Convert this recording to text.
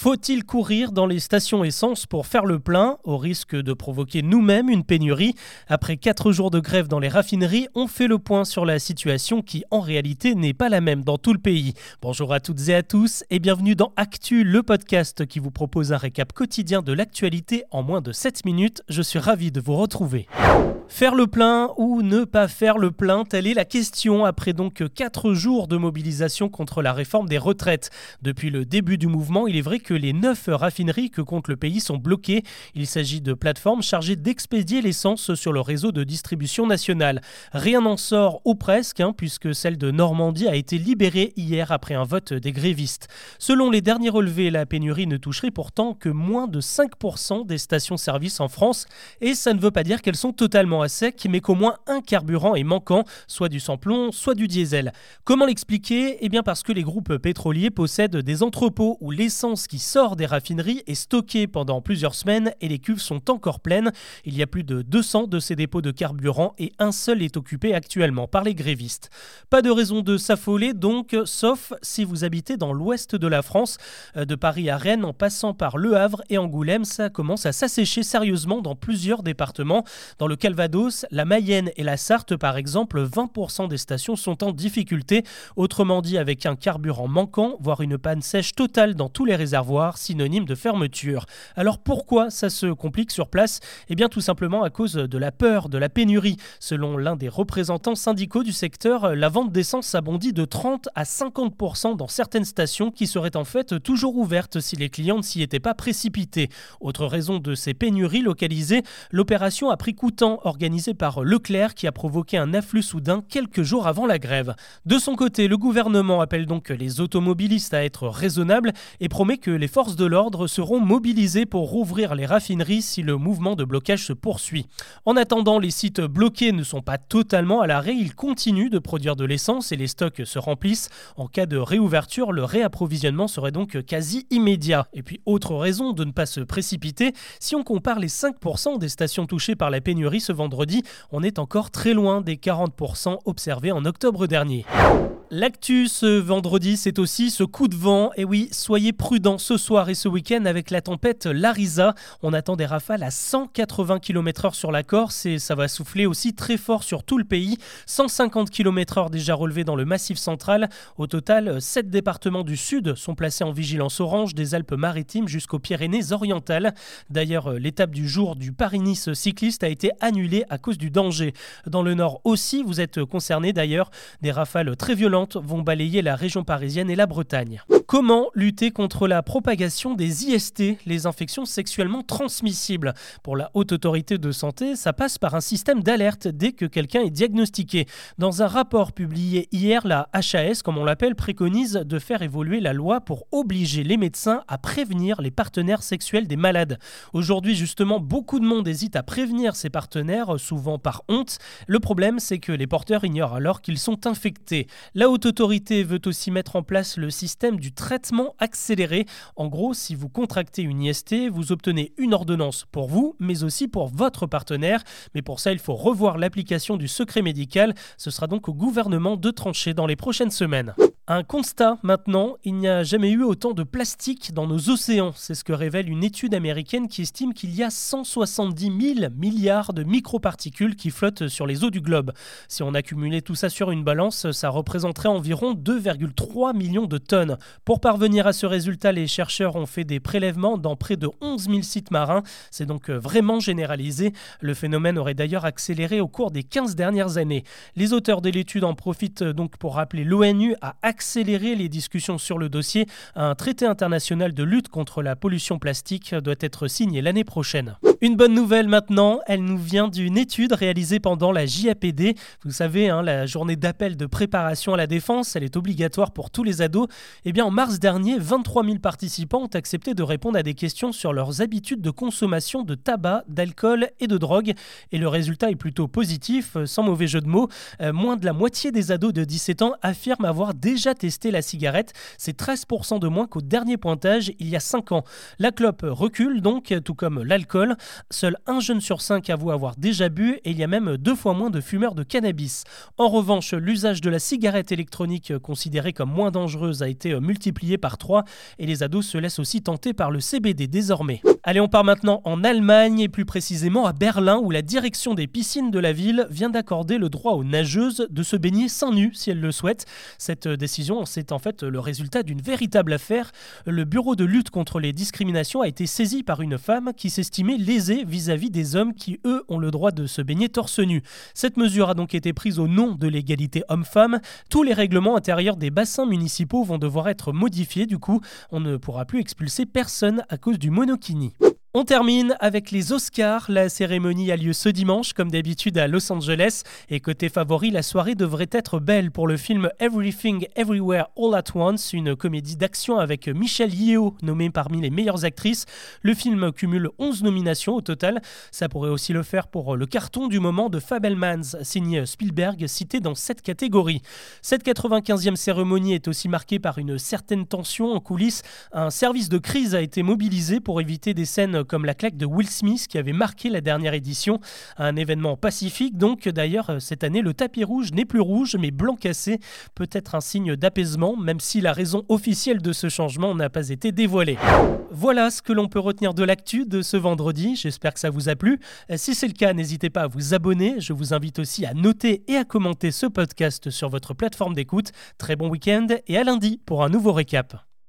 Faut-il courir dans les stations essence pour faire le plein, au risque de provoquer nous-mêmes une pénurie? Après 4 jours de grève dans les raffineries, on fait le point sur la situation qui en réalité n'est pas la même dans tout le pays. Bonjour à toutes et à tous et bienvenue dans Actu, le podcast qui vous propose un récap quotidien de l'actualité en moins de 7 minutes. Je suis ravi de vous retrouver. Faire le plein ou ne pas faire le plein, telle est la question après donc 4 jours de mobilisation contre la réforme des retraites. Depuis le début du mouvement, il est vrai que les 9 raffineries que compte le pays sont bloquées. Il s'agit de plateformes chargées d'expédier l'essence sur le réseau de distribution nationale. Rien n'en sort ou presque, hein, puisque celle de Normandie a été libérée hier après un vote des grévistes. Selon les derniers relevés, la pénurie ne toucherait pourtant que moins de 5% des stations-service en France, et ça ne veut pas dire qu'elles sont totalement à sec, mais qu'au moins un carburant est manquant, soit du samplon, soit du diesel. Comment l'expliquer? Eh bien parce que les groupes pétroliers possèdent des entrepôts où l'essence qui sort des raffineries est stockée pendant plusieurs semaines et les cuves sont encore pleines. Il y a plus de 200 de ces dépôts de carburant et un seul est occupé actuellement par les grévistes. Pas de raison de s'affoler donc, sauf si vous habitez dans l'ouest de la France, euh, de Paris à Rennes en passant par Le Havre et Angoulême, ça commence à s'assécher sérieusement dans plusieurs départements. Dans le Calvados, la Mayenne et la Sarthe, par exemple, 20% des stations sont en difficulté, autrement dit avec un carburant manquant, voire une panne sèche totale dans tous les réservoirs, synonyme de fermeture. Alors pourquoi ça se complique sur place? Eh bien tout simplement à cause de la peur, de la pénurie. Selon l'un des représentants syndicaux du secteur, la vente d'essence a bondi de 30 à 50% dans certaines stations qui seraient en fait toujours ouvertes si les clients ne s'y étaient pas précipités. Autre raison de ces pénuries localisées, l'opération a pris coûtant organisé par Leclerc qui a provoqué un afflux soudain quelques jours avant la grève. De son côté, le gouvernement appelle donc les automobilistes à être raisonnables et promet que les forces de l'ordre seront mobilisées pour rouvrir les raffineries si le mouvement de blocage se poursuit. En attendant, les sites bloqués ne sont pas totalement à l'arrêt, ils continuent de produire de l'essence et les stocks se remplissent. En cas de réouverture, le réapprovisionnement serait donc quasi immédiat. Et puis autre raison de ne pas se précipiter, si on compare les 5% des stations touchées par la pénurie ce vendredi, on est encore très loin des 40% observés en octobre dernier. L'actu ce vendredi, c'est aussi ce coup de vent. Et oui, soyez prudents ce soir et ce week-end avec la tempête Larisa. On attend des rafales à 180 km/h sur la Corse et ça va souffler aussi très fort sur tout le pays. 150 km/h déjà relevés dans le massif central. Au total, 7 départements du sud sont placés en vigilance orange des Alpes-Maritimes jusqu'aux Pyrénées-Orientales. D'ailleurs, l'étape du jour du Paris-Nice cycliste a été annulée à cause du danger. Dans le nord aussi, vous êtes concernés d'ailleurs. Des rafales très violentes vont balayer la région parisienne et la Bretagne. Comment lutter contre la propagation des IST, les infections sexuellement transmissibles? Pour la Haute Autorité de Santé, ça passe par un système d'alerte dès que quelqu'un est diagnostiqué. Dans un rapport publié hier, la HAS, comme on l'appelle, préconise de faire évoluer la loi pour obliger les médecins à prévenir les partenaires sexuels des malades. Aujourd'hui, justement, beaucoup de monde hésite à prévenir ses partenaires, souvent par honte. Le problème, c'est que les porteurs ignorent alors qu'ils sont infectés. La Haute Autorité veut aussi mettre en place le système du traitement accéléré. En gros, si vous contractez une IST, vous obtenez une ordonnance pour vous, mais aussi pour votre partenaire. Mais pour ça, il faut revoir l'application du secret médical. Ce sera donc au gouvernement de trancher dans les prochaines semaines. Un constat maintenant, il n'y a jamais eu autant de plastique dans nos océans. C'est ce que révèle une étude américaine qui estime qu'il y a 170 000 milliards de microparticules qui flottent sur les eaux du globe. Si on accumulait tout ça sur une balance, ça représenterait environ 2,3 millions de tonnes. Pour parvenir à ce résultat, les chercheurs ont fait des prélèvements dans près de 11 000 sites marins. C'est donc vraiment généralisé. Le phénomène aurait d'ailleurs accéléré au cours des 15 dernières années. Les auteurs de l'étude en profitent donc pour rappeler l'ONU à accélérer les discussions sur le dossier. Un traité international de lutte contre la pollution plastique doit être signé l'année prochaine. Une bonne nouvelle maintenant, elle nous vient d'une étude réalisée pendant la JAPD. Vous savez, hein, la journée d'appel de préparation à la défense, elle est obligatoire pour tous les ados. Eh bien, en mars dernier, 23 000 participants ont accepté de répondre à des questions sur leurs habitudes de consommation de tabac, d'alcool et de drogue. Et le résultat est plutôt positif, sans mauvais jeu de mots. Euh, moins de la moitié des ados de 17 ans affirment avoir déjà déjà testé la cigarette. C'est 13% de moins qu'au dernier pointage il y a 5 ans. La clope recule donc, tout comme l'alcool. Seul un jeune sur 5 avoue avoir déjà bu et il y a même deux fois moins de fumeurs de cannabis. En revanche, l'usage de la cigarette électronique considérée comme moins dangereuse a été multiplié par 3 et les ados se laissent aussi tenter par le CBD désormais. Allez, on part maintenant en Allemagne et plus précisément à Berlin où la direction des piscines de la ville vient d'accorder le droit aux nageuses de se baigner sans nu si elles le souhaitent. Cette décision, c'est en fait le résultat d'une véritable affaire. Le bureau de lutte contre les discriminations a été saisi par une femme qui s'estimait lésée vis-à-vis des hommes qui, eux, ont le droit de se baigner torse nu. Cette mesure a donc été prise au nom de l'égalité homme-femme. Tous les règlements intérieurs des bassins municipaux vont devoir être modifiés. Du coup, on ne pourra plus expulser personne à cause du monokini. On termine avec les Oscars. La cérémonie a lieu ce dimanche, comme d'habitude à Los Angeles. Et côté favori, la soirée devrait être belle pour le film Everything Everywhere All at Once, une comédie d'action avec Michelle Yeoh, nommée parmi les meilleures actrices. Le film cumule 11 nominations au total. Ça pourrait aussi le faire pour le carton du moment de Fabelmans, signé Spielberg, cité dans cette catégorie. Cette 95e cérémonie est aussi marquée par une certaine tension en coulisses. Un service de crise a été mobilisé pour éviter des scènes comme la claque de Will Smith qui avait marqué la dernière édition. Un événement pacifique donc. D'ailleurs, cette année, le tapis rouge n'est plus rouge mais blanc cassé. Peut-être un signe d'apaisement, même si la raison officielle de ce changement n'a pas été dévoilée. Voilà ce que l'on peut retenir de l'actu de ce vendredi. J'espère que ça vous a plu. Si c'est le cas, n'hésitez pas à vous abonner. Je vous invite aussi à noter et à commenter ce podcast sur votre plateforme d'écoute. Très bon week-end et à lundi pour un nouveau récap.